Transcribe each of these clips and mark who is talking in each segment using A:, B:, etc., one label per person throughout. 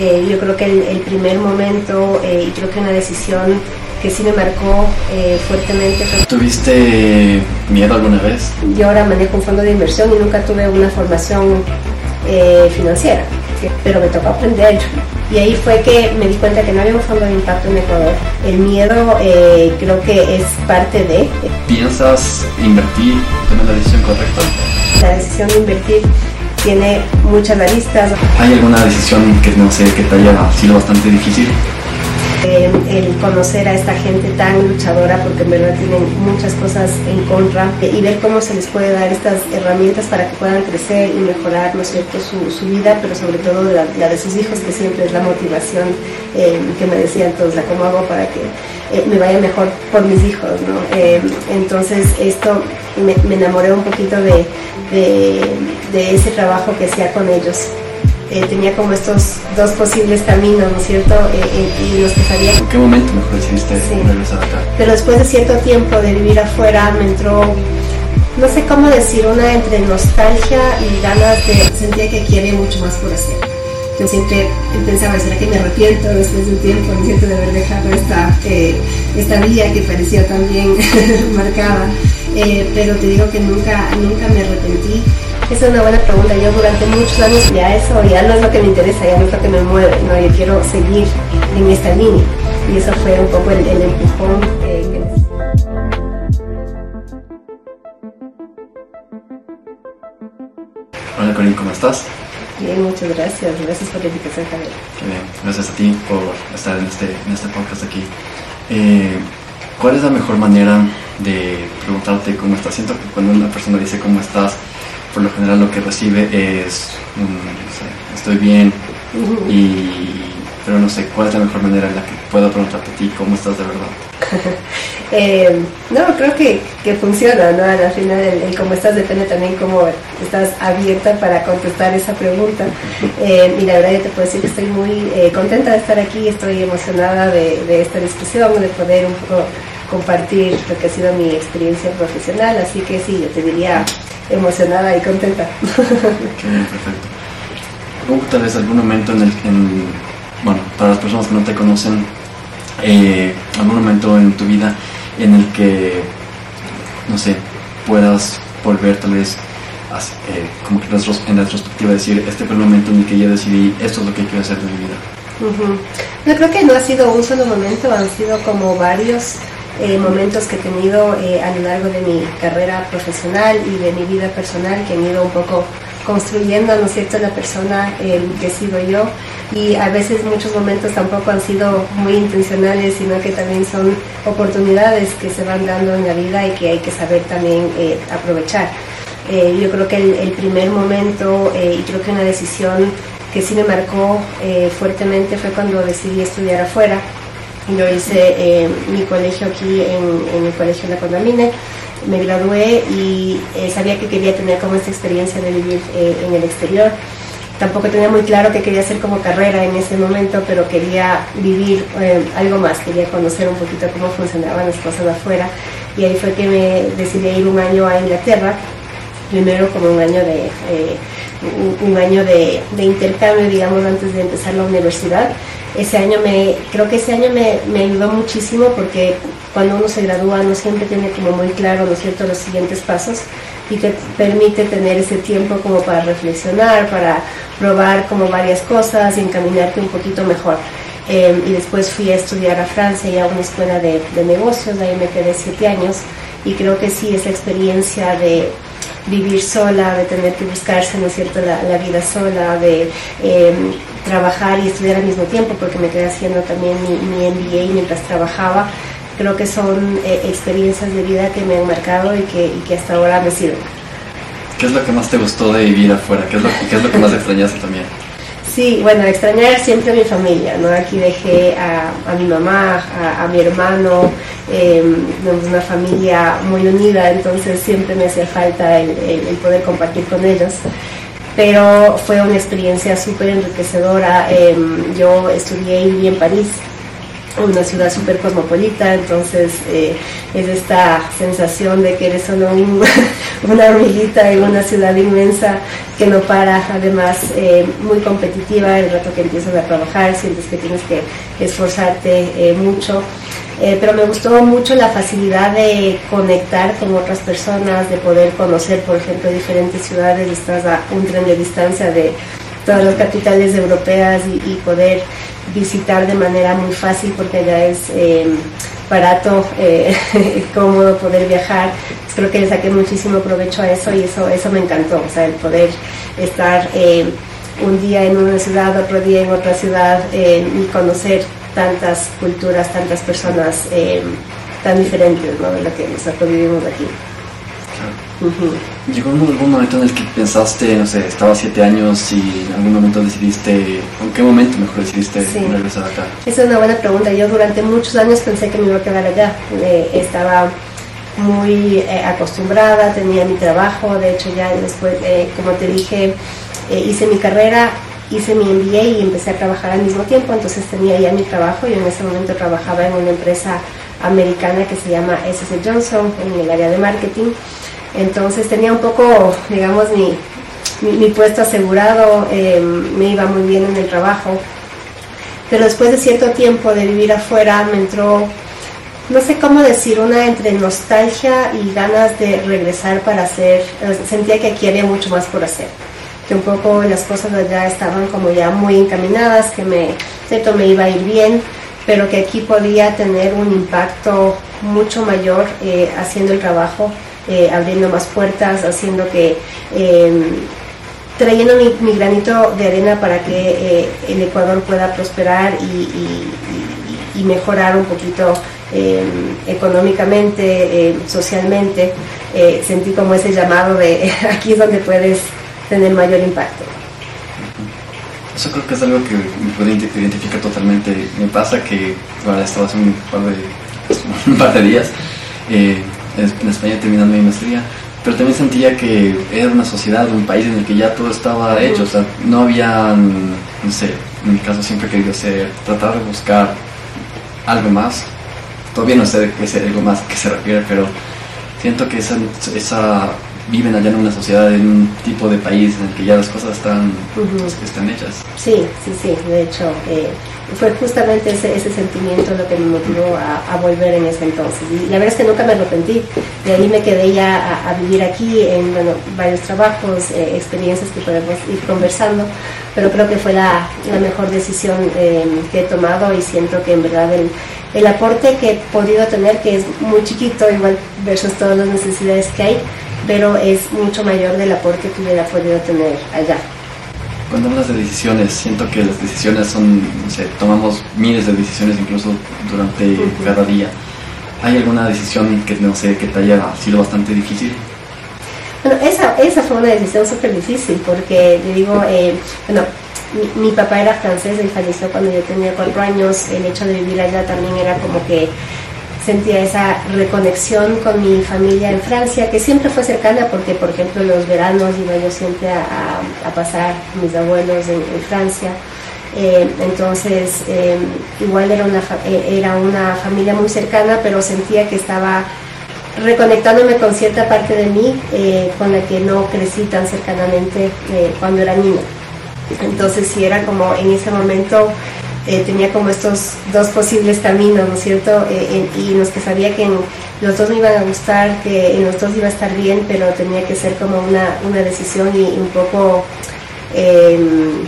A: Eh, yo creo que el, primer momento eh, y creo que una decisión que sí me marcó eh, fuertemente.
B: ¿Tuviste miedo alguna vez?
A: Yo ahora manejo un fondo de inversión y nunca tuve una formación financiera, pero me tocó aprender. Y ahí fue que me di cuenta que no había un fondo de impacto en Ecuador. El miedo creo que es parte de...
B: ¿Piensas invertir? ¿Tomar la decisión correcta?
A: La decisión de invertir tiene muchas aristas.
B: ¿Hay alguna decisión que no sé que te haya sido bastante difícil?
A: Eh, el conocer a esta gente tan luchadora, porque en verdad tienen muchas cosas en contra, eh, y ver cómo se les puede dar estas herramientas para que puedan crecer y mejorar, ¿no cierto?, su, su vida, pero sobre todo la, de sus hijos, que siempre es la motivación eh, que me decían todos, la cómo hago para que me vaya mejor por mis hijos, ¿no? entonces, esto me, me, enamoré un poquito de, de, de ese trabajo que hacía con ellos. Eh, tenía como estos dos posibles caminos, ¿no es cierto? Eh, eh, y los que sabía.
B: ¿En qué momento mejor decidiste regresar acá?
A: Pero después de cierto tiempo de vivir afuera me entró, no sé cómo decir, una entre nostalgia y ganas de, sentía que quiere mucho más por hacer. Yo siempre pensaba, ¿será que me arrepiento después de un tiempo, ¿no de haber dejado esta, esta vía que parecía tan bien marcada? pero te digo que nunca, nunca me arrepentí esa es una buena pregunta. Yo durante muchos años ya eso ya no es lo que me interesa, ya no es lo que me mueve, no, yo quiero seguir en esta línea. Y eso fue un poco el, empujón eh,
B: Hola Corín, ¿cómo estás?
A: Bien, muchas gracias. Gracias por la invitación, Javier.
B: Bien, gracias a ti por estar en este, en este podcast aquí. Eh, ¿Cuál es la mejor manera de preguntarte cómo estás? Siento que cuando una persona dice cómo estás, por lo general lo que recibe es estoy bien y pero no sé cuál es la mejor manera en la que puedo preguntarte a ti cómo estás de verdad
A: eh, no creo que, que, funciona no al final el, cómo estás depende también cómo estás abierta para contestar esa pregunta. Eh, y la verdad yo te puedo decir que estoy muy eh, contenta de estar aquí estoy emocionada de, de esta discusión de poder un poco compartir lo que ha sido mi experiencia profesional así que sí yo te diría emocionada y contenta.
B: Qué bien, perfecto. ¿Hubo tal vez algún momento en el en, bueno, para las personas que no te conocen, eh, algún momento en tu vida en el que, no sé, puedas volver tal vez eh, como que en retrospectiva decir, este fue el momento en el que yo decidí, esto es lo que quiero hacer de mi vida?
A: Yo creo que no ha sido un solo momento, han sido como varios eh, momentos que he tenido eh, a lo largo de mi carrera profesional y de mi vida personal que han ido un poco construyendo, ¿no es cierto?, la persona eh, que he sido yo y a veces muchos momentos tampoco han sido muy intencionales, sino que también son oportunidades que se van dando en la vida y que hay que saber también aprovechar. yo creo que el, el primer momento y creo que una decisión que sí me marcó fuertemente fue cuando decidí estudiar afuera yo hice eh, mi colegio aquí en, el colegio La Condamine, me gradué y eh, sabía que quería tener como esta experiencia de vivir eh, en el exterior. Tampoco tenía muy claro que quería hacer como carrera en ese momento, pero quería vivir algo más, quería conocer un poquito cómo funcionaban las cosas afuera. Y ahí fue que me decidí ir un año a Inglaterra, primero como un año de, un, año de, de intercambio, digamos, antes de empezar la universidad ese año me, creo que ese año me, me, ayudó muchísimo porque cuando uno se gradúa no siempre tiene como muy claro, ¿no es cierto?, los siguientes pasos y te permite tener ese tiempo como para reflexionar, para probar como varias cosas y encaminarte un poquito mejor. Em, y después fui a estudiar a Francia y a una escuela de, de negocios, ahí me quedé siete años y creo que sí, esa experiencia de vivir sola, de tener que buscarse, ¿no cierto?, la, la vida sola, de em, trabajar y estudiar al mismo tiempo, porque me quedé haciendo también mi, mi MBA mientras trabajaba. Creo que son eh, experiencias de vida que me han marcado y que, y que hasta ahora me sirven.
B: ¿Qué es lo que más te gustó de vivir afuera? ¿Qué es lo, qué es lo que más extrañaste también?
A: Sí, bueno, extrañar siempre a mi familia, ¿no? Aquí dejé a, a mi mamá, a, mi hermano, eh, una familia muy unida, entonces siempre me hacía falta el, el poder compartir con ellos pero fue una experiencia súper enriquecedora. Em, yo estudié y viví en París una ciudad súper cosmopolita, entonces eh, es esta sensación de que eres solo una hormiguita en una ciudad inmensa que no para, además eh, muy competitiva, el rato que empiezas a trabajar sientes que tienes que esforzarte eh, mucho. pero me gustó mucho la facilidad de conectar con otras personas, de poder conocer, por ejemplo, diferentes ciudades, estás a un tren de distancia de todas las capitales europeas y poder visitar de manera muy fácil porque allá es eh, barato, eh, cómodo poder viajar. Pues creo que le saqué muchísimo provecho a eso y eso, eso me encantó, o sea, el poder estar eh, un día en una ciudad, otro día en otra ciudad y conocer tantas culturas, tantas personas tan diferentes ¿no? de lo que nosotros vivimos aquí.
B: ¿Llegó algún momento en el que pensaste, no sé, estaba siete años y en algún momento decidiste, ¿en qué momento mejor decidiste regresar acá?
A: Esa es una buena pregunta. Yo durante muchos años pensé que me iba a quedar allá. Eh, estaba muy eh, acostumbrada, tenía mi trabajo, de hecho ya después, eh, como te dije, hice mi carrera, hice mi MBA y empecé a trabajar al mismo tiempo, entonces tenía ya mi trabajo y en ese momento trabajaba en una empresa americana que se llama S.C. Johnson en el área de marketing entonces tenía un poco, digamos, mi, puesto asegurado, em, me iba muy bien en el trabajo. Pero después de cierto tiempo de vivir afuera me entró, no sé cómo decir, una entre nostalgia y ganas de regresar para hacer, sentía que aquí había mucho más por hacer que un poco las cosas allá estaban como ya muy encaminadas, que me, cierto, me iba a ir bien, pero que aquí podía tener un impacto mucho mayor eh, haciendo el trabajo eh, abriendo más puertas, haciendo que, em, trayendo mi, granito de arena para que eh, el Ecuador pueda prosperar y, mejorar un poquito em, económicamente, em, socialmente. Eh, sentí como ese llamado de aquí es donde puedes tener mayor impacto.
B: Eso creo que es algo que me puede identificar totalmente. Me pasa que ahora estaba hace un par de, un par de días en España terminando mi maestría, pero también sentía que era una sociedad, un país en el que ya todo estaba hecho, o sea, no había, no sé, en mi caso siempre he querido hacer, tratar de buscar algo más, todavía no sé de qué es algo más que se refiere, pero siento que esa, esa viven allá en una sociedad, en un tipo de país en el que ya las cosas están, pues, están hechas.
A: Sí, sí, sí, de hecho, eh, fue justamente ese, ese, sentimiento lo que me motivó a, volver en ese entonces. Y la verdad es que nunca me arrepentí, de ahí me quedé ya a, vivir aquí en bueno, varios trabajos, eh, experiencias que podemos ir conversando, pero creo que fue la, la mejor decisión eh, que he tomado y siento que en verdad el, el aporte que he podido tener, que es muy chiquito, igual versus todas las necesidades que hay, pero es mucho mayor del aporte que hubiera podido tener allá.
B: Cuando hablas de decisiones, siento que las decisiones son, no sé, tomamos miles de decisiones incluso durante cada día. ¿Hay alguna decisión que no sé, que te haya sido bastante difícil?
A: Bueno, esa, esa fue una decisión súper difícil porque, le digo, eh, bueno, mi, mi, papá era francés, y falleció cuando yo tenía cuatro años, el hecho de vivir allá también era como que sentía esa reconexión con mi familia en Francia, que siempre fue cercana porque, por ejemplo, los veranos iba yo siempre a, a pasar mis abuelos en, Francia. Eh, entonces, eh, igual era una, eh, era una familia muy cercana, pero sentía que estaba reconectándome con cierta parte de mí con la que no crecí tan cercanamente cuando era niña. Entonces, sí era como en ese momento eh, tenía como estos dos posibles caminos, ¿no es cierto? Eh, y los que sabía que los dos me iban a gustar, que en los dos iba a estar bien, pero tenía que ser como una, una decisión y, un poco em,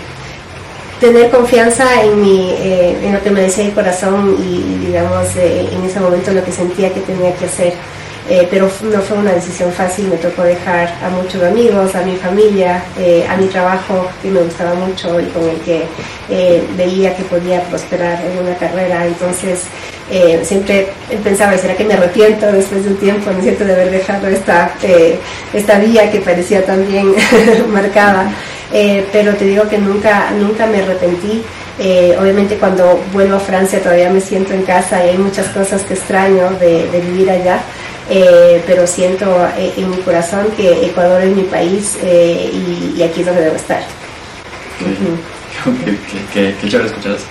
A: tener confianza en, mi, eh, en lo que me decía el corazón y, digamos, en ese momento lo que sentía que tenía que hacer. Eh, pero no fue una decisión fácil, me tocó dejar a muchos amigos, a mi familia, eh, a mi trabajo que me gustaba mucho y con el que eh, veía que podía prosperar en una carrera. Entonces siempre pensaba, ¿será que me arrepiento después de un tiempo, ¿no cierto?, de haber dejado esta, esta vía que parecía tan bien marcada. pero te digo que nunca, nunca me arrepentí. obviamente cuando vuelvo a Francia todavía me siento en casa y hay muchas cosas que extraño de vivir allá, eh, pero siento eh, en mi corazón que Ecuador es mi país eh, y, aquí es donde debo estar.
B: Qué, chévere escuchar eso.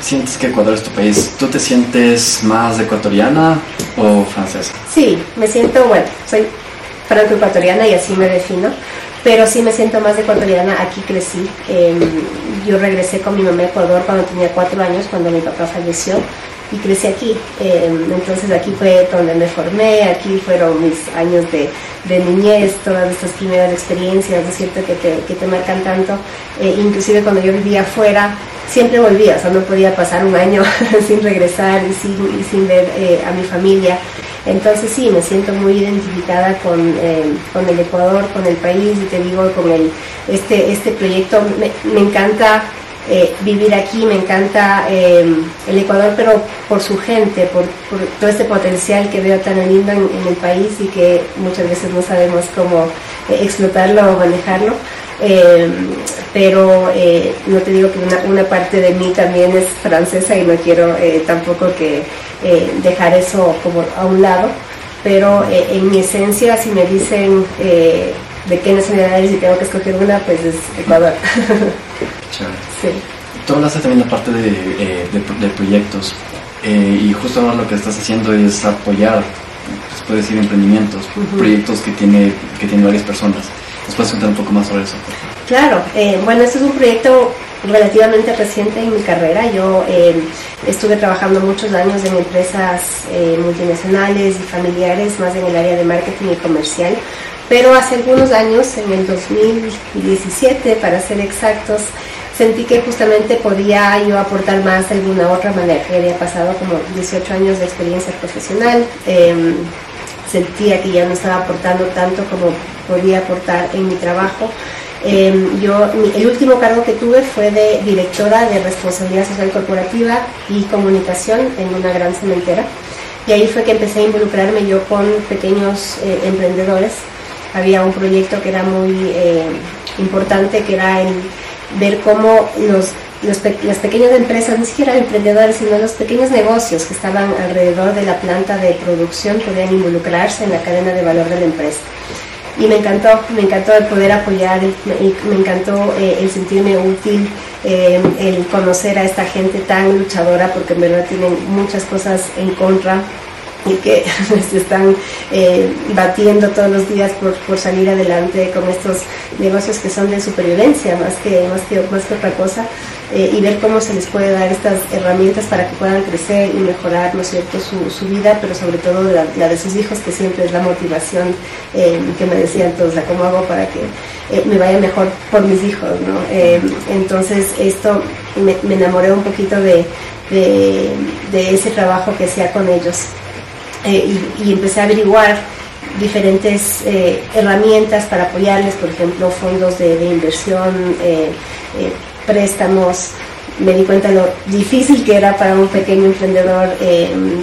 B: sientes que Ecuador es tu país, ¿tú te sientes más ecuatoriana o francesa?
A: Sí, me siento, bueno, soy franco-ecuatoriana y así me defino, pero sí me siento más ecuatoriana, aquí crecí. Em, yo regresé con mi mamá a Ecuador cuando tenía cuatro años, cuando mi papá falleció, y crecí aquí. Em, entonces aquí fue donde me formé, aquí fueron mis años de, niñez, todas estas primeras experiencias, ¿no es cierto?, que te, que te marcan tanto. Eh, inclusive cuando yo vivía afuera, siempre volvía, o sea, no podía pasar un año sin regresar y sin, sin ver eh, a mi familia. Entonces sí, me siento muy identificada con, eh, con, el Ecuador, con el país y te digo, con el, este, este proyecto. Me encanta eh, vivir aquí, me encanta el Ecuador, pero por su gente, por, todo este potencial que veo tan lindo en, el país y que muchas veces no sabemos cómo explotarlo o manejarlo. Eh, pero eh, no te digo que una, parte de mí también es francesa y no quiero eh, tampoco que dejar eso como a un lado, pero en mi esencia si me dicen de qué nacionalidad y tengo que escoger una, pues es Ecuador.
B: sí. Tú hablaste también la parte de, proyectos y justo ahora lo que estás haciendo es apoyar, se puede decir, emprendimientos, proyectos que tiene, que tiene varias personas. ¿Nos puedes contar un poco más sobre eso?
A: Claro, eh, bueno, este es un proyecto relativamente reciente en mi carrera. Yo eh, estuve trabajando muchos años en empresas eh, multinacionales y familiares, más en el área de marketing y comercial. Pero hace algunos años, en el 2017 para ser exactos, sentí que justamente podía yo aportar más de alguna otra manera. Ya había pasado como 18 años de experiencia profesional. Em, sentía que ya no estaba aportando tanto como podía aportar en mi trabajo. Em, yo, el último cargo que tuve fue de directora de responsabilidad social corporativa y comunicación en una gran cementera. Y ahí fue que empecé a involucrarme yo con pequeños eh, emprendedores. Había un proyecto que era muy eh, importante, que era el ver cómo los las pequeñas empresas, ni siquiera emprendedores, sino los pequeños negocios que estaban alrededor de la planta de producción podían involucrarse en la cadena de valor de la empresa. Y me encantó, me encantó el poder apoyar, me, encantó eh, el sentirme útil, eh, el conocer a esta gente tan luchadora, porque en verdad tienen muchas cosas en contra y que se están eh, batiendo todos los días por, por, salir adelante con estos negocios que son de supervivencia más que, más que, más que otra cosa eh, y ver cómo se les puede dar estas herramientas para que puedan crecer y mejorar ¿no cierto? Su, su vida, pero sobre todo la, de sus hijos, que siempre es la motivación eh, que me decían todos, ¿cómo hago para que me vaya mejor por mis hijos? ¿no? entonces esto me, me, enamoré un poquito de, de, de ese trabajo que hacía con ellos. Eh, y, empecé a averiguar diferentes eh, herramientas para apoyarles, por ejemplo, fondos de, inversión, eh, préstamos, me di cuenta de lo difícil que era para un pequeño emprendedor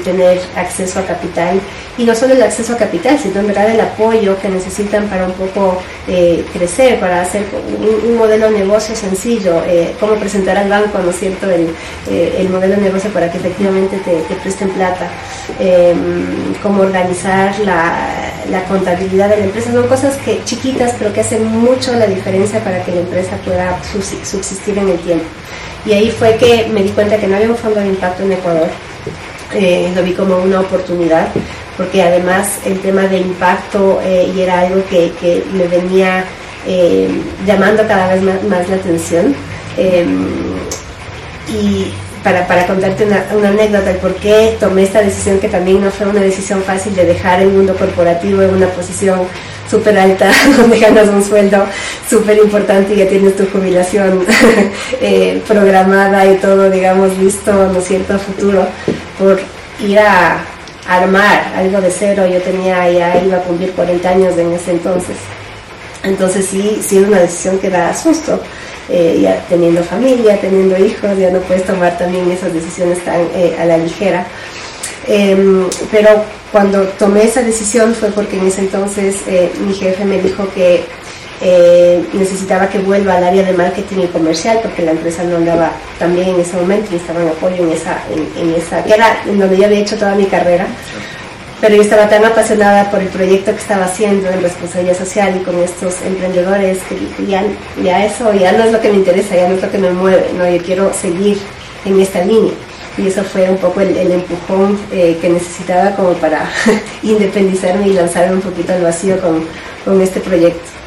A: tener acceso a capital y no solo el acceso a capital, sino en verdad el apoyo que necesitan para un poco eh, crecer, para hacer un, modelo de negocio sencillo, eh, cómo presentar al banco, ¿no es cierto?, el, el modelo de negocio para que efectivamente te, presten plata, em, cómo organizar la, la, contabilidad de la empresa, son cosas que chiquitas pero que hacen mucho la diferencia para que la empresa pueda subsistir en el tiempo. Y ahí fue que me di cuenta que no había un fondo de impacto en Ecuador. Eh, lo vi como una oportunidad, porque además el tema de impacto eh, y era algo que, me venía eh, llamando cada vez más, la atención. y para, para contarte una, una, anécdota de por qué tomé esta decisión, que también no fue una decisión fácil de dejar el mundo corporativo en una posición súper alta, donde ganas un sueldo súper importante y ya tienes tu jubilación eh, programada y todo, digamos, listo, ¿no es cierto?, futuro, por ir a armar algo de cero. Yo tenía, ya iba a cumplir 40 años en ese entonces. Entonces sí, sí es una decisión que da susto. Eh, ya teniendo familia, teniendo hijos, ya no puedes tomar también esas decisiones tan eh, a la ligera. Em, pero cuando tomé esa decisión fue porque en ese entonces eh, mi jefe me dijo que eh, necesitaba que vuelva al área de marketing y comercial porque la empresa no andaba también en ese momento, necesitaban apoyo en esa, en, esa, que era en donde yo había hecho toda mi carrera. Pero yo estaba tan apasionada por el proyecto que estaba haciendo en responsabilidad social y con estos emprendedores que ya, ya eso ya no es lo que me interesa, ya no es lo que me mueve, no, yo quiero seguir en esta línea. Y eso fue un poco el, empujón eh, que necesitaba como para independizarme y lanzarme un poquito al vacío con, con este proyecto.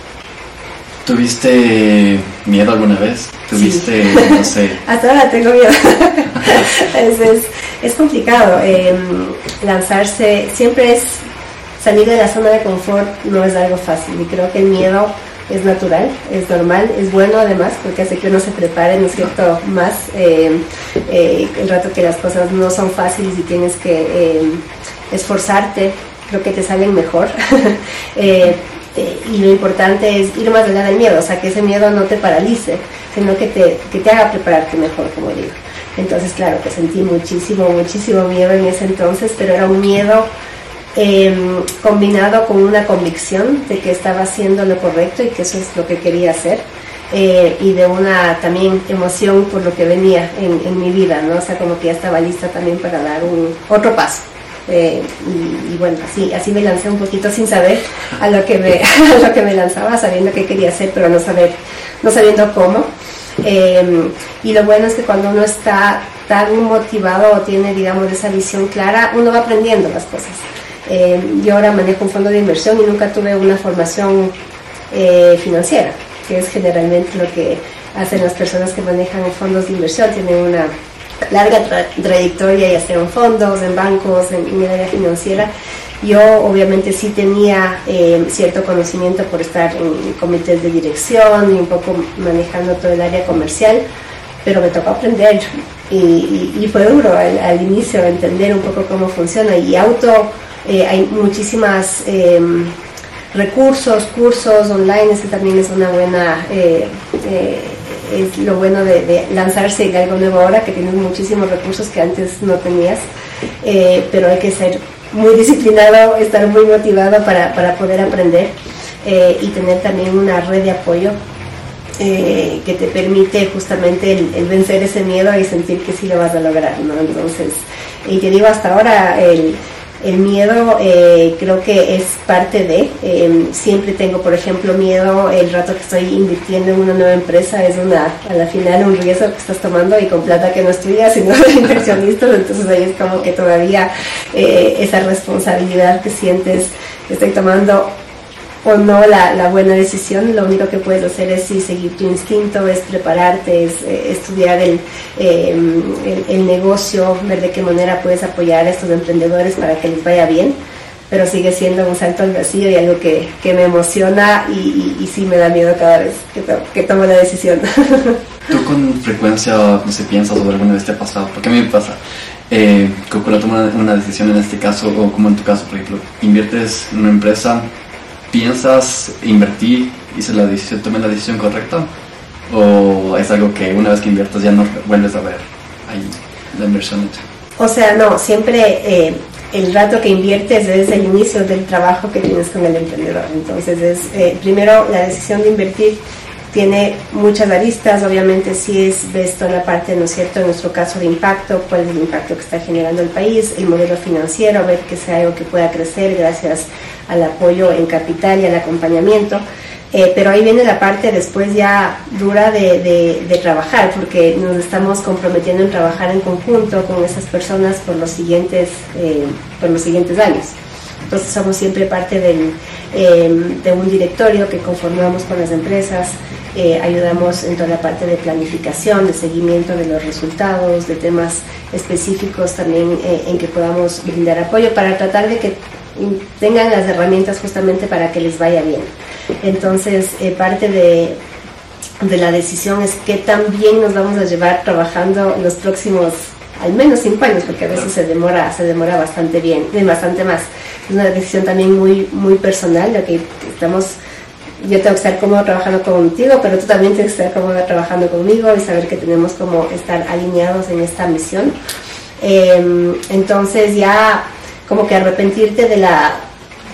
B: ¿Tuviste miedo alguna vez? ¿Tuviste, no sé?
A: Hasta ahora tengo miedo. es, es, complicado. Em, lanzarse, siempre es salir de la zona de confort, no es algo fácil. Y creo que el miedo es natural, es normal, es bueno además, porque hace que uno se prepare, ¿no es cierto?, más em, eh, el rato que las cosas no son fáciles y tienes que em, esforzarte, creo que te salen mejor. Eh, y lo importante es ir más allá del miedo, o sea, que ese miedo no te paralice, sino que te, que te haga prepararte mejor, como digo. Entonces, claro, que sentí muchísimo, muchísimo miedo en ese entonces, pero era un miedo em, combinado con una convicción de que estaba haciendo lo correcto y que eso es lo que quería hacer. Eh, y de una también emoción por lo que venía en, en, mi vida, ¿no? O sea, como que ya estaba lista también para dar un otro paso. Eh, y, bueno, así, así me lancé un poquito sin saber a lo que me, a lo que me lanzaba, sabiendo qué quería hacer, pero no, saber, no sabiendo cómo. Em, y lo bueno es que cuando uno está tan motivado o tiene, digamos, esa visión clara, uno va aprendiendo las cosas. Em, yo ahora manejo un fondo de inversión y nunca tuve una formación eh, financiera, que es generalmente lo que hacen las personas que manejan fondos de inversión, tienen una larga trayectoria, ya sea en fondos, en bancos, en, el área financiera. Yo obviamente sí tenía eh, cierto conocimiento por estar en comités de dirección y un poco manejando todo el área comercial, pero me tocó aprender y, fue duro al, inicio entender un poco cómo funciona y auto, eh, hay muchísimas... Em, recursos, cursos online, que también es una buena eh, es lo bueno de, lanzarse en algo nuevo ahora, que tienes muchísimos recursos que antes no tenías, eh, pero hay que ser muy disciplinado, estar muy motivado para, poder aprender eh, y tener también una red de apoyo eh, que te permite justamente el, vencer ese miedo y sentir que sí lo vas a lograr, ¿no? Entonces, y te digo, hasta ahora el el miedo eh, creo que es parte de, em, siempre tengo por ejemplo miedo el rato que estoy invirtiendo en una nueva empresa, es una, a la final un riesgo que estás tomando y con plata que no es tuya, sino de inversionistas, entonces ahí es como que todavía eh, esa responsabilidad que sientes que estoy tomando o no la, buena decisión, lo único que puedes hacer es seguir tu instinto, es prepararte, es eh, estudiar em, el, el, negocio, ver de qué manera puedes apoyar a estos emprendedores para que les vaya bien, pero sigue siendo un salto al vacío y algo que, me emociona y, sí me da miedo cada vez que, tomo la decisión.
B: ¿Tú con frecuencia, no sé, piensas sobre alguna vez te ha pasado? Porque a mí me pasa. Eh, cuando tomas una decisión en este caso, o como en tu caso, por ejemplo, inviertes en una empresa piensas invertir, hice la decisión, la decisión correcta? ¿O es algo que una vez que inviertas ya no vuelves a ver ahí la inversión hecha?
A: O sea, no, siempre eh, el rato que inviertes es el inicio del trabajo que tienes con el emprendedor. Entonces, es eh, primero la decisión de invertir tiene muchas aristas, obviamente si es ves toda la parte, ¿no es cierto?, en nuestro caso de impacto, cuál es el impacto que está generando el país, el modelo financiero, ver que sea algo que pueda crecer gracias al apoyo en capital y al acompañamiento. Eh, pero ahí viene la parte después ya dura de, trabajar, porque nos estamos comprometiendo en trabajar en conjunto con esas personas por los siguientes, eh, por los siguientes años. Entonces somos siempre parte eh, de un directorio que conformamos con las empresas, eh, ayudamos en toda la parte de planificación, de seguimiento de los resultados, de temas específicos también eh, en que podamos brindar apoyo para tratar de que tengan las herramientas justamente para que les vaya bien. Entonces, eh, parte de, de la decisión es que también nos vamos a llevar trabajando los próximos al menos cinco años, porque a veces se demora, se demora bastante bien, bastante más. Es una decisión también muy, muy personal, lo que estamos yo tengo que estar cómodo trabajando contigo, pero tú también tienes que estar cómodo trabajando conmigo y saber que tenemos como estar alineados en esta misión. Em, entonces ya como que arrepentirte de la,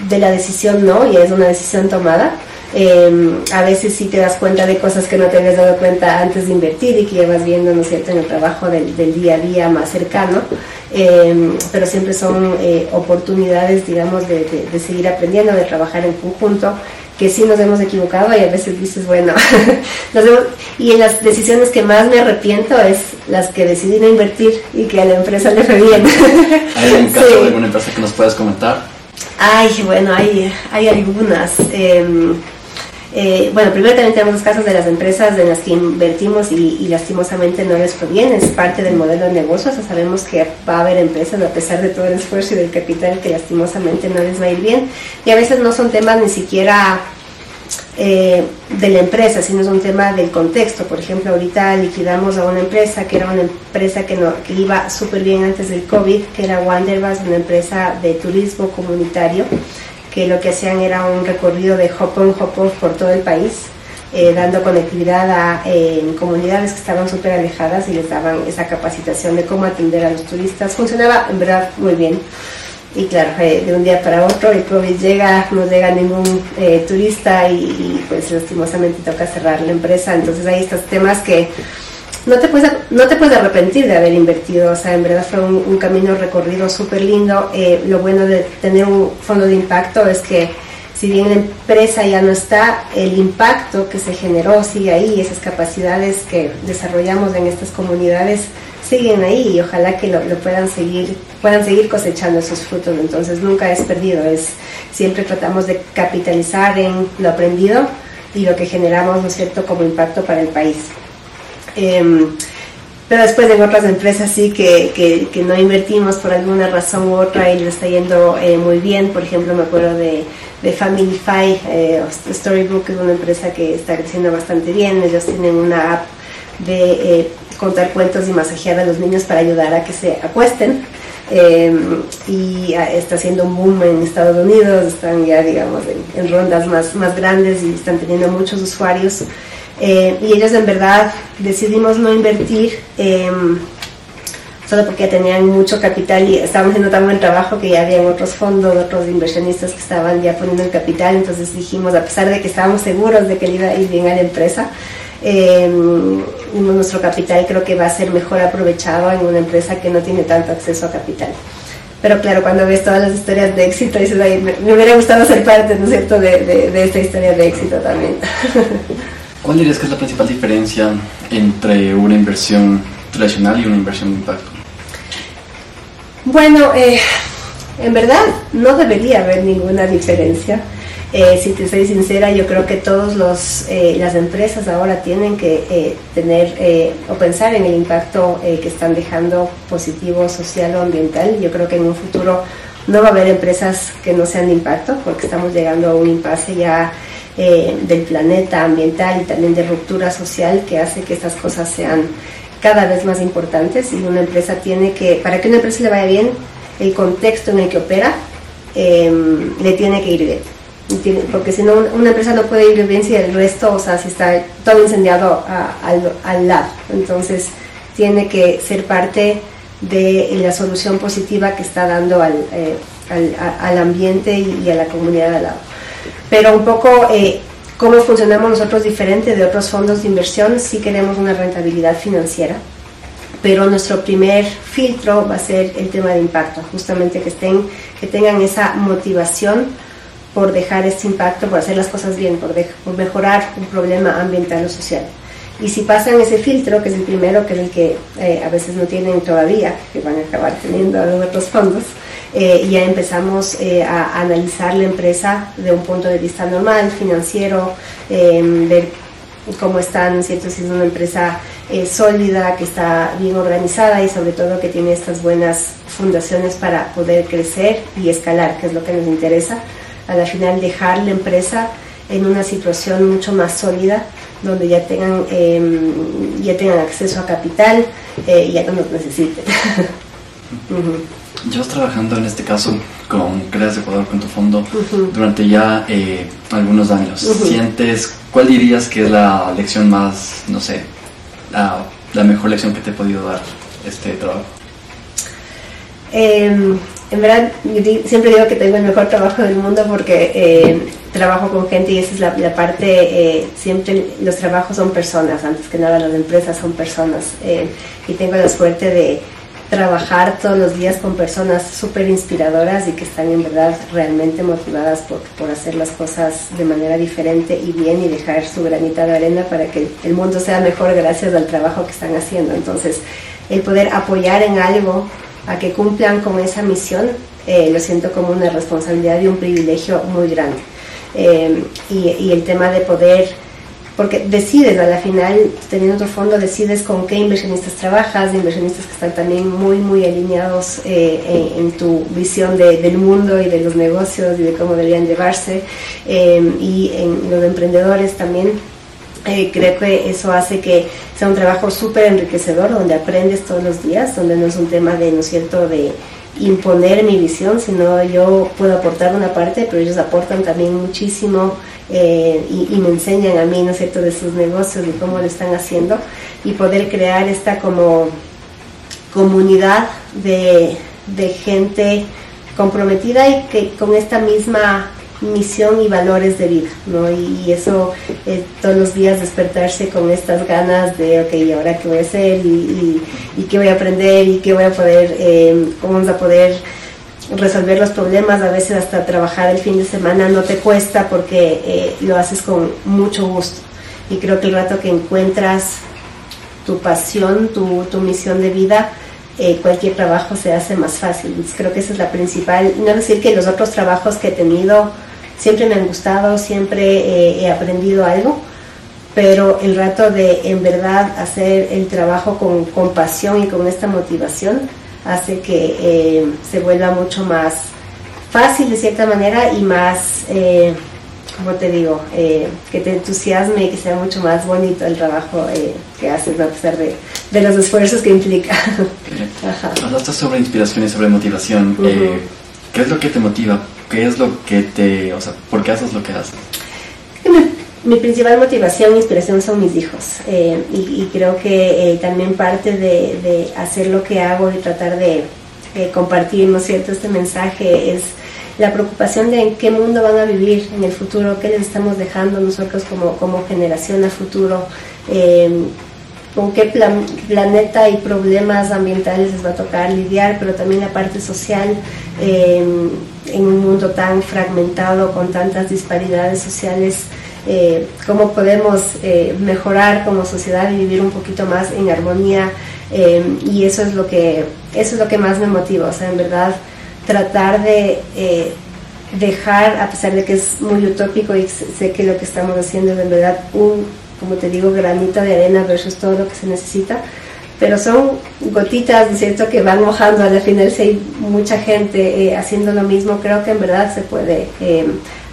A: de la decisión no, y es una decisión tomada. Em, a veces sí te das cuenta de cosas que no te habías dado cuenta antes de invertir y que llevas viendo, ¿no cierto?, en el trabajo del, día a día más cercano, em, pero siempre son eh, oportunidades, digamos, de, de, seguir aprendiendo, de trabajar en conjunto que sí nos hemos equivocado y a veces dices, bueno, y en las decisiones que más me arrepiento es las que decidí no invertir y que a la empresa le fue bien.
B: ¿Hay un caso de alguna empresa que nos puedas comentar?
A: Ay, bueno, hay, hay algunas. Em, eh, bueno, primero también tenemos los casos de las empresas en las que invertimos y, lastimosamente no les proviene, es parte del modelo de negocio, o sea, sabemos que va a haber empresas a pesar de todo el esfuerzo y del capital que lastimosamente no les va a ir bien y a veces no son temas ni siquiera eh, de la empresa, sino es un tema del contexto. Por ejemplo, ahorita liquidamos a una empresa que era una empresa que, que iba súper bien antes del COVID, que era Wanderbus, una empresa de turismo comunitario que lo que hacían era un recorrido de hop on, hop off por todo el país, eh, dando conectividad a comunidades que estaban súper alejadas y les daban esa capacitación de cómo atender a los turistas. Funcionaba en verdad muy bien. Y claro, eh, de un día para otro el COVID llega, no llega ningún eh, turista y, pues lastimosamente toca cerrar la empresa. Entonces hay estos temas que no te puedes, no te puedes arrepentir de haber invertido, o sea, en verdad fue un, camino recorrido súper lindo. Eh, lo bueno de tener un fondo de impacto es que si bien la empresa ya no está, el impacto que se generó sigue ahí, esas capacidades que desarrollamos en estas comunidades siguen ahí y ojalá que lo, puedan seguir puedan seguir cosechando esos frutos. Entonces nunca es perdido es siempre tratamos de capitalizar en lo aprendido y lo que generamos no es cierto como impacto para el país Em, pero después en otras empresas sí que, que, no invertimos por alguna razón u otra y le está yendo eh, muy bien. Por ejemplo, me acuerdo de, de Family eh, Storybook es una empresa que está creciendo bastante bien. Ellos tienen una app de eh, contar cuentos y masajear a los niños para ayudar a que se acuesten. Em, y ah, está haciendo un boom en Estados Unidos, están ya digamos en, en rondas más, más grandes y están teniendo muchos usuarios. Eh, y ellos en verdad decidimos no invertir em, solo porque tenían mucho capital y estaban haciendo tan buen trabajo que ya habían otros fondos, otros inversionistas que estaban ya poniendo el capital, entonces dijimos, a pesar de que estábamos seguros de que le iba a ir bien a la empresa, eh, nuestro capital creo que va a ser mejor aprovechado en una empresa que no tiene tanto acceso a capital. Pero claro, cuando ves todas las historias de éxito, dices, me, hubiera gustado ser parte, ¿no es cierto?, de, de esta historia de éxito también.
B: ¿Cuál dirías que es la principal diferencia entre una inversión tradicional y una inversión de impacto?
A: Bueno, eh, en verdad no debería haber ninguna diferencia. Eh, si te soy sincera, yo creo que todas eh, las empresas ahora tienen que tener o pensar en el impacto que están dejando positivo, social o ambiental. Yo creo que en un futuro no va a haber empresas que no sean de impacto porque estamos llegando a un impasse ya eh, del planeta ambiental y también de ruptura social que hace que estas cosas sean cada vez más importantes y una empresa tiene que, para que una empresa le vaya bien, el contexto en el que opera em, le tiene que ir bien. porque si no, una empresa no puede ir bien si el resto, o sea, si está todo incendiado al, lado. Entonces, tiene que ser parte de la solución positiva que está dando al, eh, al, ambiente y, a la comunidad al lado pero un poco eh, cómo funcionamos nosotros diferente de otros fondos de inversión, si queremos una rentabilidad financiera, pero nuestro primer filtro va a ser el tema de impacto, justamente que, estén, que tengan esa motivación por dejar este impacto, por hacer las cosas bien, por, mejorar un problema ambiental o social. Y si pasan ese filtro, que es el primero, que es el que eh, a veces no tienen todavía, que van a acabar teniendo en otros fondos, eh, ya empezamos eh, a analizar la empresa de un punto de vista normal, financiero, em, ver cómo están, ¿cierto? si es una empresa eh, sólida, que está bien organizada y sobre todo que tiene estas buenas fundaciones para poder crecer y escalar, que es lo que nos interesa. A la final dejar la empresa en una situación mucho más sólida, donde ya tengan, em, ya tengan acceso a capital y ya no nos necesiten.
B: Llevas trabajando en este caso con Creas Ecuador con tu fondo durante ya eh, algunos años. ¿Sientes, cuál dirías que es la lección más, no sé, la, mejor lección que te he podido dar este trabajo?
A: Em, en verdad, siempre digo que tengo el mejor trabajo del mundo porque eh, trabajo con gente y esa es la, parte, eh, siempre los trabajos son personas, antes que nada las empresas son personas y tengo la suerte de trabajar todos los días con personas súper inspiradoras y que están en verdad realmente motivadas por, por, hacer las cosas de manera diferente y bien y dejar su granita de arena para que el mundo sea mejor gracias al trabajo que están haciendo. Entonces, el poder apoyar en algo a que cumplan con esa misión, eh, lo siento como una responsabilidad y un privilegio muy grande. Eh, y, y el tema de poder porque decides a la final, teniendo tu fondo, decides con qué inversionistas trabajas, inversionistas que están también muy, muy alineados eh, en, tu visión del mundo y de los negocios y de cómo deberían llevarse, eh, y en los emprendedores también. Eh, creo que eso hace que sea un trabajo súper enriquecedor, donde aprendes todos los días, donde no es un tema de, ¿no es cierto?, de imponer mi visión, sino yo puedo aportar una parte, pero ellos aportan también muchísimo eh, y, me enseñan a mí, ¿no es cierto?, de sus negocios y cómo lo están haciendo y poder crear esta como comunidad de, gente comprometida y que con esta misma misión y valores de vida, ¿no? Y, eso eh, todos los días despertarse con estas ganas de, ok, ¿y ahora qué voy a hacer? ¿Y, qué voy a aprender? ¿Y qué voy a poder, eh, cómo vamos a poder resolver los problemas, a veces hasta trabajar el fin de semana no te cuesta porque eh, lo haces con mucho gusto. Y creo que el rato que encuentras tu pasión, tu, tu misión de vida, eh, cualquier trabajo se hace más fácil. creo que esa es la principal. No decir que los otros trabajos que he tenido siempre me han gustado, siempre eh, he aprendido algo, pero el rato de en verdad hacer el trabajo con, con pasión y con esta motivación, hace que eh, se vuelva mucho más fácil de cierta manera y más, eh, como te digo, eh, que te entusiasme y que sea mucho más bonito el trabajo eh, que haces a pesar de, de, los esfuerzos que implica.
B: Hablaste sobre inspiración y sobre motivación. ¿Qué es lo que te motiva? ¿Qué es lo que te, o sea, por qué haces lo que haces?
A: mi principal motivación e inspiración son mis hijos eh, y, creo que eh, también parte de, hacer lo que hago y tratar de, compartir, ¿no es cierto?, este mensaje es la preocupación de en qué mundo van a vivir en el futuro, qué les estamos dejando nosotros como, como generación a futuro, eh, con qué planeta y problemas ambientales les va a tocar lidiar, pero también la parte social en un mundo tan fragmentado, con tantas disparidades sociales eh, cómo podemos eh, mejorar como sociedad y vivir un poquito más en armonía eh, y eso es lo que eso es lo que más me motiva o sea en verdad tratar de dejar a pesar de que es muy utópico y sé que lo que estamos haciendo es en verdad un como te digo granito de arena versus todo lo que se necesita pero son gotitas, ¿no cierto?, que van mojando. Al final, si hay mucha gente haciendo lo mismo, creo que en verdad se puede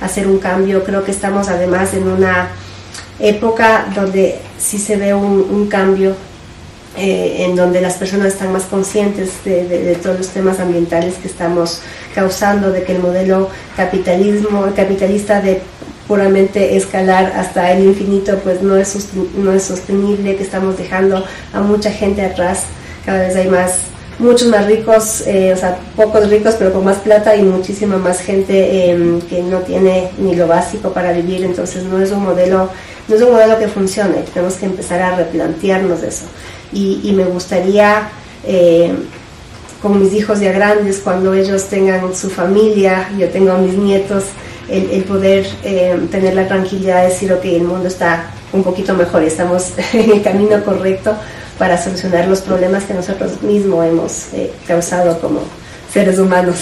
A: hacer un cambio. Creo que estamos además en una época donde sí se ve un, cambio eh, en donde las personas están más conscientes de, todos los temas ambientales que estamos causando, de que el modelo capitalismo, capitalista de puramente escalar hasta el infinito, pues no es, no es sostenible, que estamos dejando a mucha gente atrás, cada vez hay más muchos más ricos, eh, o sea, pocos ricos, pero con más plata y muchísima más gente em, que no tiene ni lo básico para vivir. Entonces no es un modelo, no es un modelo que funcione. Tenemos que empezar a replantearnos eso. Y, me gustaría em, con mis hijos ya grandes, cuando ellos tengan su familia, yo tengo a mis nietos, el, poder em, tener la tranquilidad de decir, ok, el mundo está un poquito mejor, estamos en el camino correcto para solucionar los problemas que nosotros mismos hemos eh, causado como seres humanos.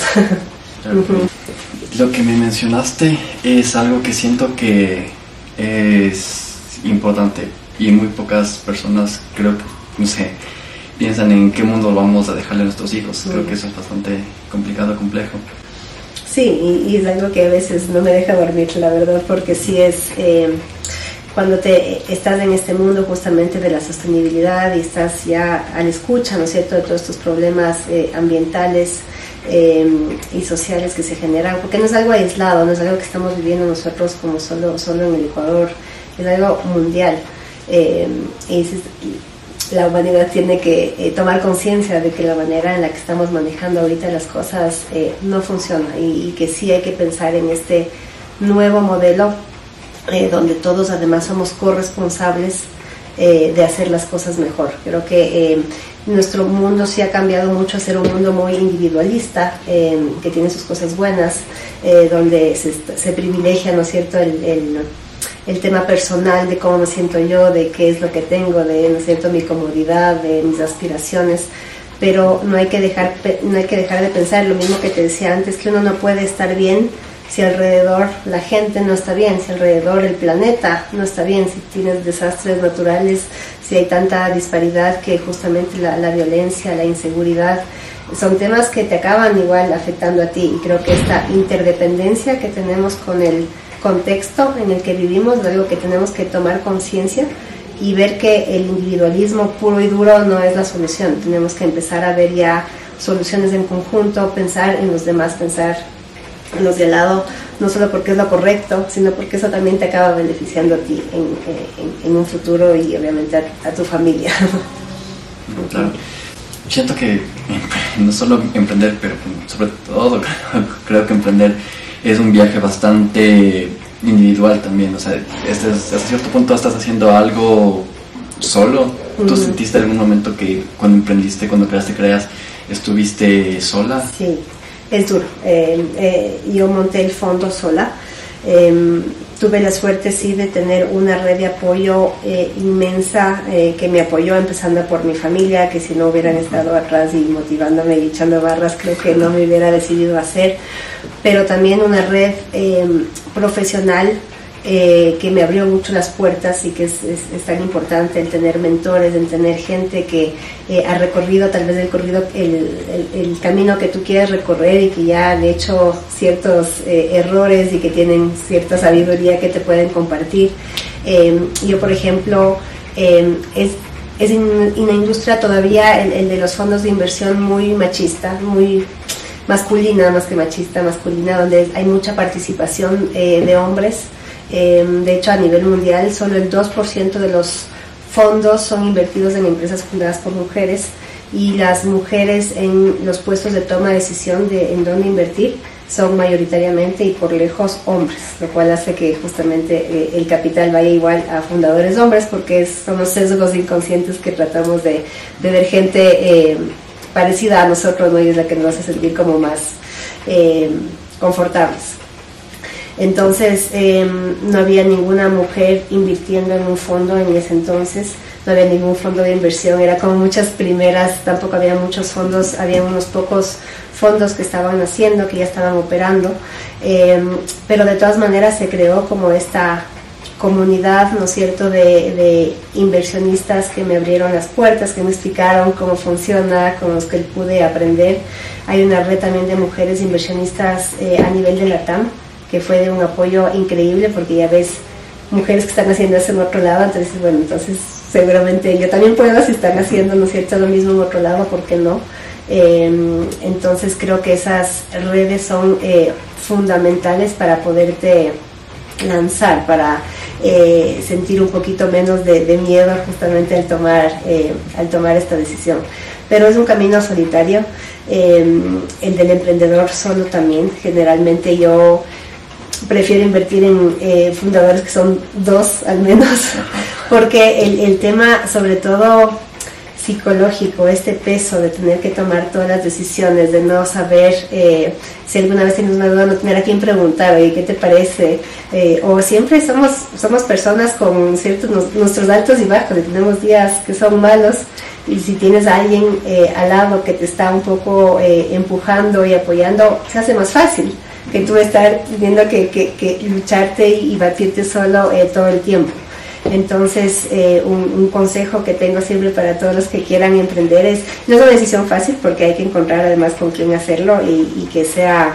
B: Lo que me mencionaste es algo que siento que es importante y muy pocas personas creo que, no sé, piensan en qué mundo vamos a dejarle a nuestros hijos. Creo que eso es bastante complicado, complejo.
A: Sí, y, es algo que a veces no me deja dormir, la verdad, porque sí es... Eh, cuando te estás en este mundo justamente de la sostenibilidad y estás ya a la escucha, ¿no es cierto?, de todos estos problemas eh, ambientales em, y sociales que se generan, porque no es algo aislado, no es algo que estamos viviendo nosotros como solo, solo en el Ecuador, es algo mundial. Em, y la humanidad tiene que eh, tomar conciencia de que la manera en la que estamos manejando ahorita las cosas eh, no funciona y que sí hay que pensar en este nuevo modelo eh, donde todos además somos corresponsables eh, de hacer las cosas mejor. Creo que eh, nuestro mundo sí ha cambiado mucho a ser un mundo muy individualista, que tiene sus cosas buenas, donde se, privilegia, ¿no es cierto?, el, el, tema personal de cómo me siento yo, de qué es lo que tengo, de, ¿no cierto?, mi comodidad, de mis aspiraciones, pero no hay que dejar, no hay que dejar de pensar, lo mismo que te decía antes, que uno no puede estar bien si alrededor la gente no está bien, si alrededor el planeta no está bien, si tienes desastres naturales, si hay tanta disparidad que justamente la, violencia, la inseguridad, son temas que te acaban igual afectando a ti. Y creo que esta interdependencia que tenemos con el contexto en el que vivimos es algo que tenemos que tomar conciencia y ver que el individualismo puro y duro no es la solución. Tenemos que empezar a ver ya soluciones en conjunto, pensar en los demás, pensar en los de al lado, no solo porque es lo correcto, sino porque eso también te acaba beneficiando a ti en, en, en un futuro y obviamente a, a tu familia.
B: Claro. Siento que no solo emprender, pero sobre todo creo que emprender es un viaje bastante individual también. O sea, este, hasta cierto punto estás haciendo algo solo. ¿Tú sentiste en algún momento que cuando emprendiste, cuando creaste Creas, estuviste sola?
A: Sí, es duro. Eh, yo monté el fondo sola. Eh, tuve la suerte sí de tener una red de apoyo eh, inmensa eh, que me apoyó empezando por mi familia, que si no hubieran estado atrás y motivándome y echando barras, creo que no me hubiera decidido hacer, pero también una red profesional eh, que me abrió mucho las puertas y que es, tan importante el tener mentores, el tener gente que eh, ha recorrido tal vez el, corrido, el, camino que tú quieres recorrer y que ya han hecho ciertos eh, errores y que tienen cierta sabiduría que te pueden compartir. yo, por ejemplo, es, es en una industria todavía el, el de los fondos de inversión muy machista, muy masculina más que machista, masculina, donde hay mucha participación eh, de hombres. Eh, de hecho, a nivel mundial, solo el 2% de los fondos son invertidos en empresas fundadas por mujeres y las mujeres en los puestos de toma de decisión de en dónde invertir son mayoritariamente y por lejos hombres, lo cual hace que justamente eh, el capital vaya igual a fundadores hombres porque son los sesgos inconscientes que tratamos de, ver gente eh, parecida a nosotros ¿no? y es la que nos hace sentir como más eh, confortables. Entonces eh, no había ninguna mujer invirtiendo en un fondo en ese entonces, no había ningún fondo de inversión, era como muchas primeras, tampoco había muchos fondos, había unos pocos fondos que estaban haciendo, que ya estaban operando, eh, pero de todas maneras se creó como esta comunidad, ¿no es cierto?, de, de, inversionistas que me abrieron las puertas, que me explicaron cómo funciona, con los que pude aprender. Hay una red también de mujeres inversionistas eh, a nivel de la TAM, que fue de un apoyo increíble porque ya ves mujeres que están haciendo eso en otro lado, entonces bueno, entonces seguramente yo también puedo si están haciendo, ¿no es cierto?, lo mismo en otro lado, ¿por qué no? Eh, entonces creo que esas redes son eh, fundamentales para poderte lanzar, para eh, sentir un poquito menos de, de miedo justamente al tomar, eh, al tomar esta decisión. Pero es un camino solitario, eh, el del emprendedor solo también. Generalmente yo prefiero invertir en eh, fundadores que son dos al menos, porque el, el, tema sobre todo psicológico, este peso de tener que tomar todas las decisiones, de no saber eh, si alguna vez tienes una duda, no tener a quién preguntar, oye, ¿qué te parece? Eh, o siempre somos, somos personas con ciertos nuestros altos y bajos, tenemos días que son malos, y si tienes a alguien eh, al lado que te está un poco empujando y apoyando, se hace más fácil que tú estar teniendo que, lucharte y, batirte solo eh, todo el tiempo. Entonces, eh, un, consejo que tengo siempre para todos los que quieran emprender es, no es una decisión fácil porque hay que encontrar además con quién hacerlo y, que sea,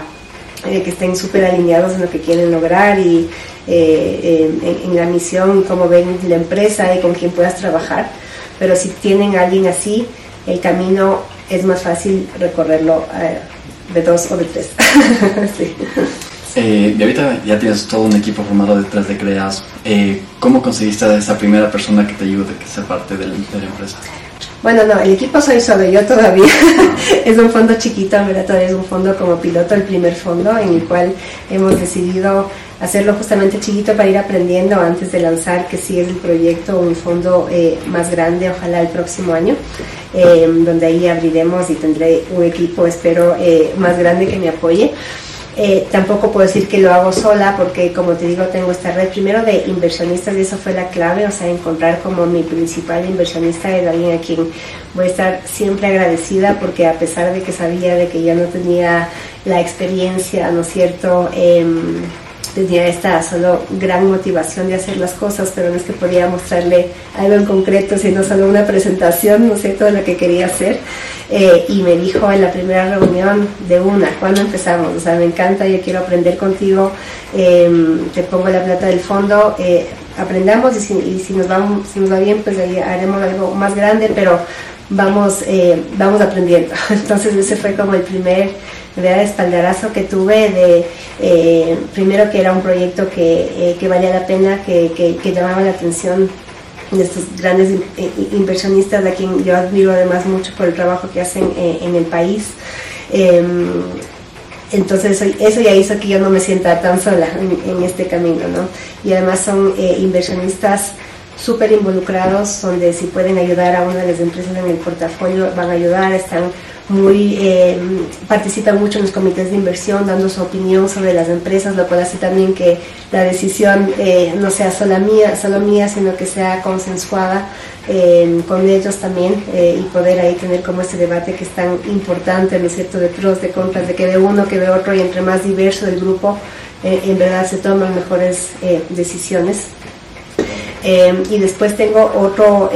A: eh, que estén súper alineados en lo que quieren lograr y en, la misión cómo ven la empresa y con quién puedas trabajar. Pero si tienen a alguien así, el camino es más fácil recorrerlo de dos o de tres. sí.
B: Eh, y ahorita ya tienes todo un equipo formado detrás de Creas. Eh, ¿Cómo conseguiste a esa primera persona que te ayude, que sea parte de la, de la empresa?
A: Bueno, no, el equipo soy solo yo todavía. es un fondo chiquito, en verdad todavía es un fondo como piloto, el primer fondo, en el cual hemos decidido hacerlo justamente chiquito para ir aprendiendo antes de lanzar que sí es el proyecto, un fondo eh, más grande, ojalá el próximo año. Donde ahí abriremos y tendré un equipo, espero, más grande que me apoye. Eh, tampoco puedo decir que lo hago sola porque, como te digo, tengo esta red primero de inversionistas y eso fue la clave, o sea, encontrar como mi principal inversionista es alguien a quien voy a estar siempre agradecida porque a pesar de que sabía de que ya no tenía la experiencia, ¿no es cierto? Em, tenía esta solo gran motivación de hacer las cosas, pero no es que podía mostrarle algo en concreto, sino solo una presentación, no sé, todo lo que quería hacer. Eh, y me dijo en la primera reunión de una, ¿cuándo empezamos? O sea, me encanta, yo quiero aprender contigo, em, te pongo la plata del fondo, eh, aprendamos y si, nos va, si nos va bien, pues haremos algo más grande, pero vamos, eh, vamos aprendiendo. Entonces ese fue como el primer de espaldarazo que tuve de primero que era un proyecto que, que valía la pena, que, que, llamaba la atención de estos grandes inversionistas a quien yo admiro además mucho por el trabajo que hacen eh, en el país. Em, entonces eso, ya hizo que yo no me sienta tan sola en, este camino, ¿no? Y además son eh, inversionistas súper involucrados, donde si pueden ayudar a una de las empresas en el portafolio, van a ayudar, están muy eh, participan mucho en los comités de inversión dando su opinión sobre las empresas, lo cual hace también que la decisión eh, no sea solo mía, solo mía, sino que sea consensuada eh, con ellos también y poder ahí tener como ese debate que es tan importante, ¿no es cierto?, de pros, de contras, de que de uno, que de otro y entre más diverso el grupo, en verdad se toman mejores decisiones. y después tengo otro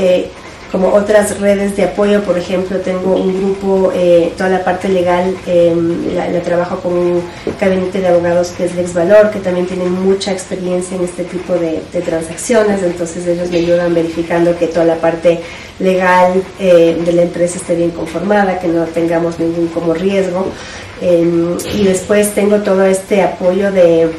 A: como otras redes de apoyo, por ejemplo, tengo un grupo, eh, toda la parte legal, eh, la, trabajo con un gabinete de abogados que es Lex Valor, que también tienen mucha experiencia en este tipo de, transacciones, entonces ellos me ayudan verificando que toda la parte legal eh, de la empresa esté bien conformada, que no tengamos ningún como riesgo. Em, y después tengo todo este apoyo de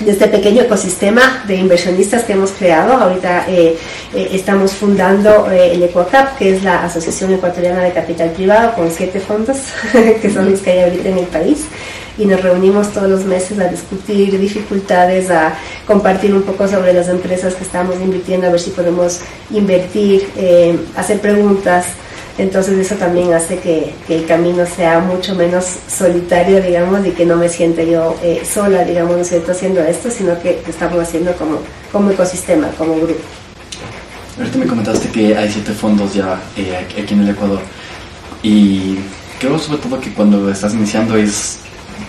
A: de este pequeño ecosistema de inversionistas que hemos creado. Ahorita eh, eh, estamos fundando eh, el EcuaCap, que es la Asociación Ecuatoriana de Capital Privado, con siete fondos, que son los que hay ahorita en el país. Y nos reunimos todos los meses a discutir dificultades, a compartir un poco sobre las empresas que estamos invirtiendo, a ver si podemos invertir, hacer preguntas. Entonces eso también hace que, el camino sea mucho menos solitario, digamos, y que no me sienta yo eh, sola, digamos, no estoy haciendo esto, sino que estamos haciendo como, como ecosistema, como grupo.
B: Ahorita me comentaste que hay siete fondos ya eh, aquí en el Ecuador y creo sobre todo que cuando estás iniciando es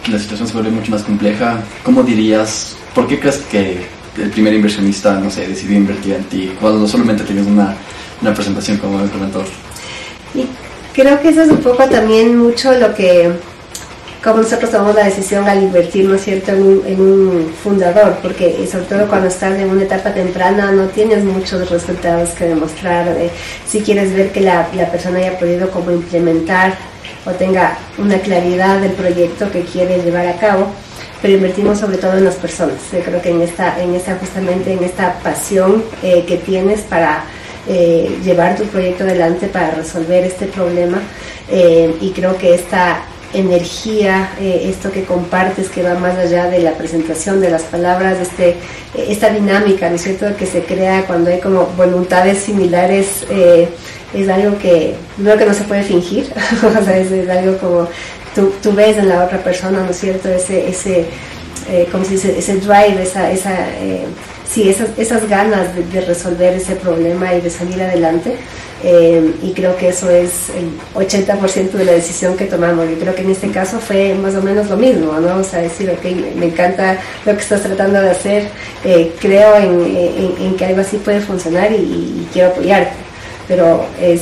B: la situación se vuelve mucho más compleja. ¿Cómo dirías, por qué crees que el primer inversionista, no sé, decidió invertir en ti cuando solamente tienes una, una presentación como el comentador?
A: Y creo que eso es un poco también mucho lo que, como nosotros tomamos la decisión al invertir, ¿no es cierto?, en un, en un fundador, porque sobre todo cuando estás en una etapa temprana no tienes muchos resultados que demostrar. si quieres ver que la, la persona haya podido como implementar o tenga una claridad del proyecto que quiere llevar a cabo, pero invertimos sobre todo en las personas. Yo creo que en esta, en esta justamente en esta pasión eh, que tienes para eh, llevar tu proyecto adelante para resolver este problema eh, y creo que esta energía, eh, esto que compartes que va más allá de la presentación de las palabras, este, esta dinámica, ¿no es cierto?, que se crea cuando hay como voluntades similares, es algo que, no que no se puede fingir, o sea, es, algo como tú, tú, ves en la otra persona, ¿no es cierto?, ese, ese como se dice, ese drive, esa, esa sí, esas, ganas de, resolver ese problema y de salir adelante. Eh, y creo que eso es el 80% de la decisión que tomamos. Y creo que en este caso fue más o menos lo mismo, ¿no? O sea, decir, ok, me encanta lo que estás tratando de hacer, eh, creo en, que algo así puede funcionar y, quiero apoyarte. Pero es,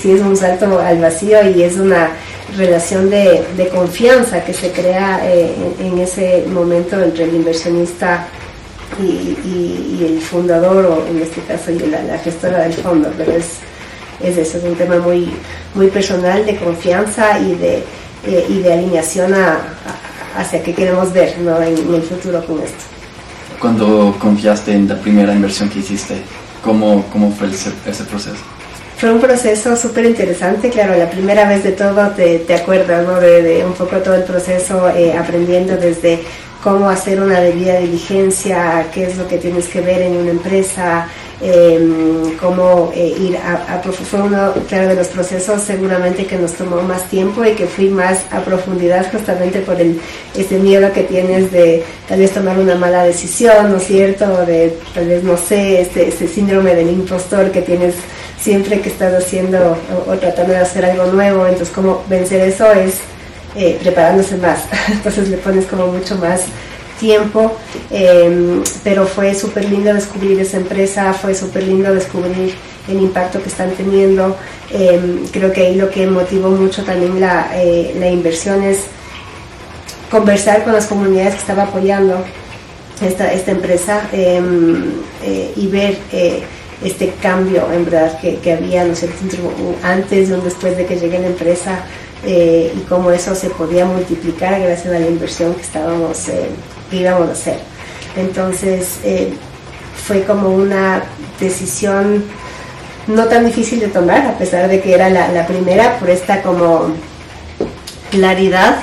A: sí es un salto al vacío y es una relación de, confianza que se crea eh, en ese momento entre el inversionista y, el fundador, o en este caso la, gestora del fondo, pero es, es eso, es un tema muy, muy personal de confianza y de, eh, y de alineación hacia qué queremos ver ¿no? en, el futuro con esto.
B: Cuando confiaste en la primera inversión que hiciste, ¿cómo, cómo fue ese, ese proceso?
A: fue un proceso súper interesante, claro, la primera vez de todo te, te acuerdas, ¿no? De, un poco todo el proceso, eh, aprendiendo desde cómo hacer una debida diligencia, qué es lo que tienes que ver en una empresa, em, cómo eh, ir a, a fue uno claro, de los procesos seguramente que nos tomó más tiempo y que fui más a profundidad justamente por el ese miedo que tienes de tal vez tomar una mala decisión, ¿no es cierto? De tal vez, no sé, este, ese síndrome del impostor que tienes siempre que estás haciendo o, tratando de hacer algo nuevo, entonces cómo vencer eso es eh, preparándose más, entonces le pones como mucho más tiempo, em, pero fue súper lindo descubrir esa empresa, fue súper lindo descubrir el impacto que están teniendo. Em, creo que ahí lo que motivó mucho también la, eh, la, inversión es conversar con las comunidades que estaba apoyando esta, esta empresa em, eh, y ver este cambio en verdad que, había no sé, antes y un después de que llegue la empresa y cómo eso se podía multiplicar gracias a la inversión que estábamos íbamos a hacer. Entonces eh, fue como una decisión no tan difícil de tomar, a pesar de que era la, primera, por esta como claridad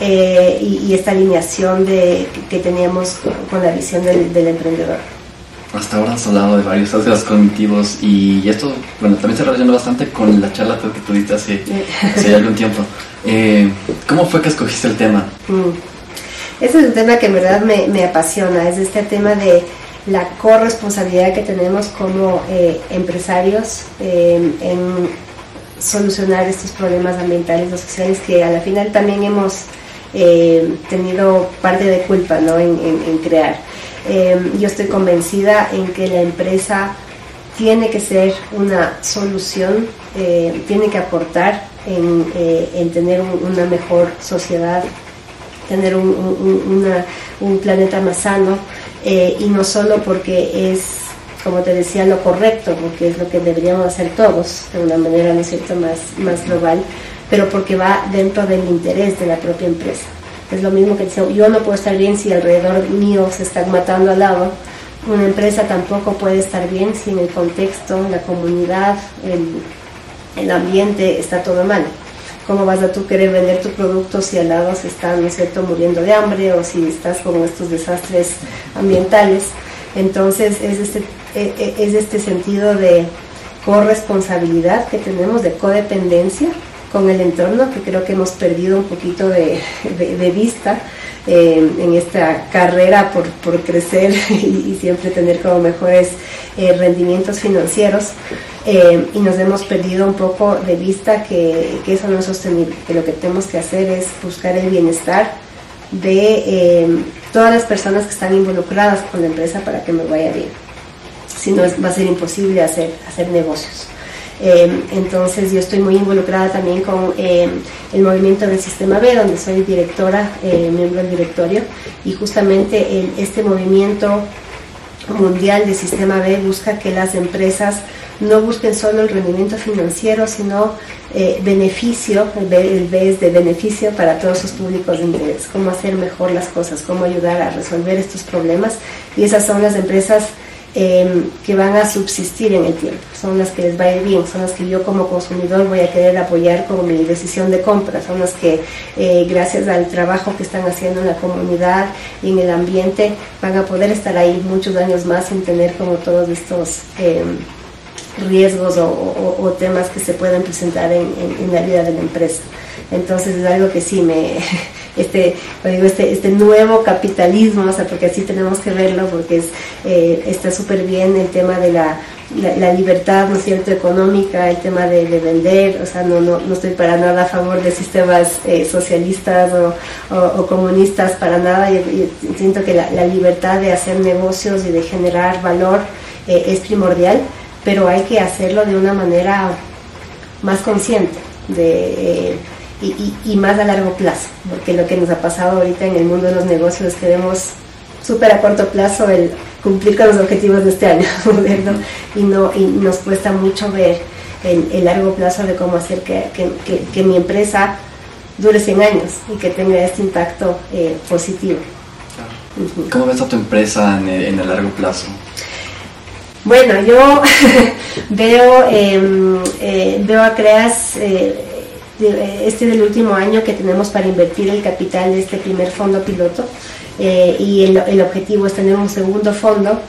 A: eh, y, esta alineación de, que, teníamos con la visión del, emprendedor.
B: Hasta ahora has hablado de varios sesgos cognitivos y esto, bueno, también se relaciona bastante con la charla que tuviste hace, hace algún tiempo. Eh, ¿Cómo fue que escogiste el tema? Mm.
A: Ese es un tema que en verdad me, apasiona, es este tema de la corresponsabilidad que tenemos como eh, empresarios eh, en solucionar estos problemas ambientales o sociales que a la final también hemos eh, tenido parte de culpa ¿no? en, crear. Yo estoy convencida en que la empresa tiene que ser una solución, tiene que aportar en, tener una mejor sociedad tener un, planeta más sano eh, y no solo porque es, como te decía, lo correcto, porque es lo que deberíamos hacer todos de una manera, ¿no es cierto?, más, más global, pero porque va dentro del interés de la propia empresa. Es lo mismo que yo no puedo estar bien si alrededor mío se están matando al lado. Una empresa tampoco puede estar bien si en el contexto, la comunidad, el, el ambiente está todo mal. ¿Cómo vas a tú querer vender tu producto si al lado se están, ¿no es cierto?, muriendo de hambre o si estás con estos desastres ambientales. Entonces es este, e, e, es este sentido de corresponsabilidad que tenemos, de codependencia con el entorno, que creo que hemos perdido un poquito de, vista eh, en esta carrera por, crecer y, siempre tener como mejores eh, rendimientos financieros. Eh, y nos hemos perdido un poco de vista que, eso no es sostenible, que lo que tenemos que hacer es buscar el bienestar de todas las personas que están involucradas con la empresa para que me vaya bien. Si no, va a ser imposible hacer, hacer negocios. Eh, entonces yo estoy muy involucrada también con el movimiento del Sistema B, donde soy directora, miembro del directorio, y justamente este movimiento mundial del Sistema B busca que las empresas no busquen solo el rendimiento financiero, sino eh, beneficio, el B, es de beneficio para todos sus públicos de interés, cómo hacer mejor las cosas, cómo ayudar a resolver estos problemas. Y esas son las empresas em, que van a subsistir en el tiempo, son las que les va a ir bien, son las que yo como consumidor voy a querer apoyar con mi decisión de compra, son las que eh, gracias al trabajo que están haciendo en la comunidad y en el ambiente van a poder estar ahí muchos años más sin tener como todos estos... Em, riesgos o, temas que se pueden presentar en, la vida de la empresa. Entonces es algo que sí me, este, digo, este, este nuevo capitalismo, o sea, porque así tenemos que verlo, porque eh, está súper bien el tema de la, la, libertad, ¿no cierto?, económica, el tema de, vender, o sea, no, no, no, estoy para nada a favor de sistemas eh, socialistas o, comunistas, para nada, y, siento que la, libertad de hacer negocios y de generar valor eh, es primordial pero hay que hacerlo de una manera más consciente de, y, más a largo plazo, porque lo que nos ha pasado ahorita en el mundo de los negocios es que vemos súper a corto plazo el cumplir con los objetivos de este año, Y, no, y nos cuesta mucho ver el, largo plazo de cómo hacer que, que, mi empresa dure 100 años y que tenga este impacto eh, positivo.
B: ¿Cómo ves a tu empresa en el, en el largo plazo?
A: Bueno, yo veo, em, eh, veo a CREAS, eh, este del último año que tenemos para invertir el capital de este primer fondo piloto. y el, objetivo es tener un segundo fondo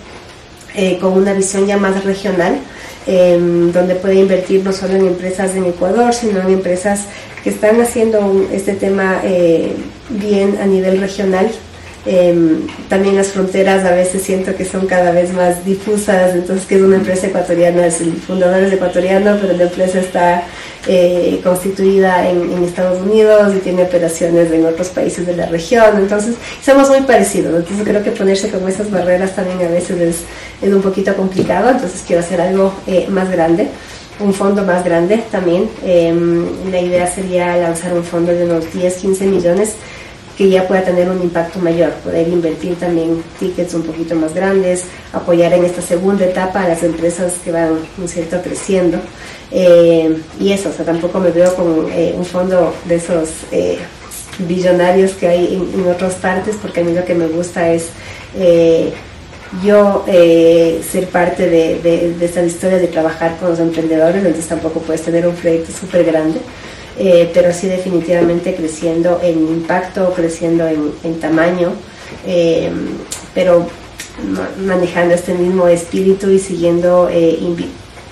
A: con una visión ya más regional, donde puede invertir no solo en empresas en Ecuador, sino en empresas que están haciendo este tema bien a nivel regional Em, también las fronteras a veces siento que son cada vez más difusas, entonces que es una empresa ecuatoriana, es el fundador es ecuatoriano, pero la empresa está eh, constituida en, Estados Unidos y tiene operaciones en otros países de la región, entonces somos muy parecidos, entonces creo que ponerse como esas barreras también a veces es, es un poquito complicado, entonces quiero hacer algo eh, más grande un fondo más grande también. Em, la idea sería lanzar un fondo de unos 10, 15 millones que ya pueda tener un impacto mayor, poder invertir también tickets un poquito más grandes, apoyar en esta segunda etapa a las empresas que van, un cierto?, creciendo. Eh, y eso, o sea, tampoco me veo como eh, un fondo de esos eh, billonarios que hay en, otras partes, porque a mí lo que me gusta es yo ser parte de, de, de esta historia de trabajar con los emprendedores, entonces tampoco puedes tener un proyecto súper grande. Eh, pero sí definitivamente creciendo en impacto, creciendo en, tamaño, eh, pero manejando este mismo espíritu y siguiendo, eh,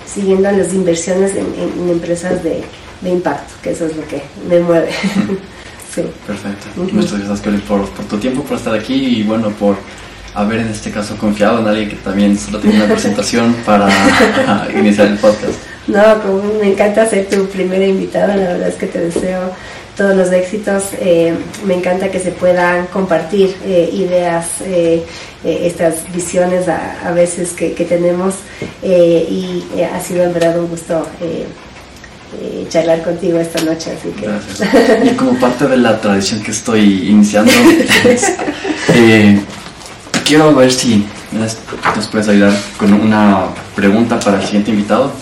A: siguiendo las inversiones en, empresas de, impacto, que eso es lo que me mueve.
B: sí. Perfecto. Muchas gracias, Kelly, por, por tu tiempo, por estar aquí y bueno, por haber en este caso confiado en alguien que también solo tiene una presentación para iniciar el podcast.
A: No, como me encanta ser tu primera invitada, la verdad es que te deseo todos los éxitos. Eh, me encanta que se puedan compartir eh, ideas, eh, estas visiones a, veces que, tenemos y ha sido en verdad un gusto charlar contigo esta noche. Así que...
B: Gracias. Y como parte de la tradición que estoy iniciando, quiero ver si nos puedes ayudar con una pregunta para el siguiente invitado.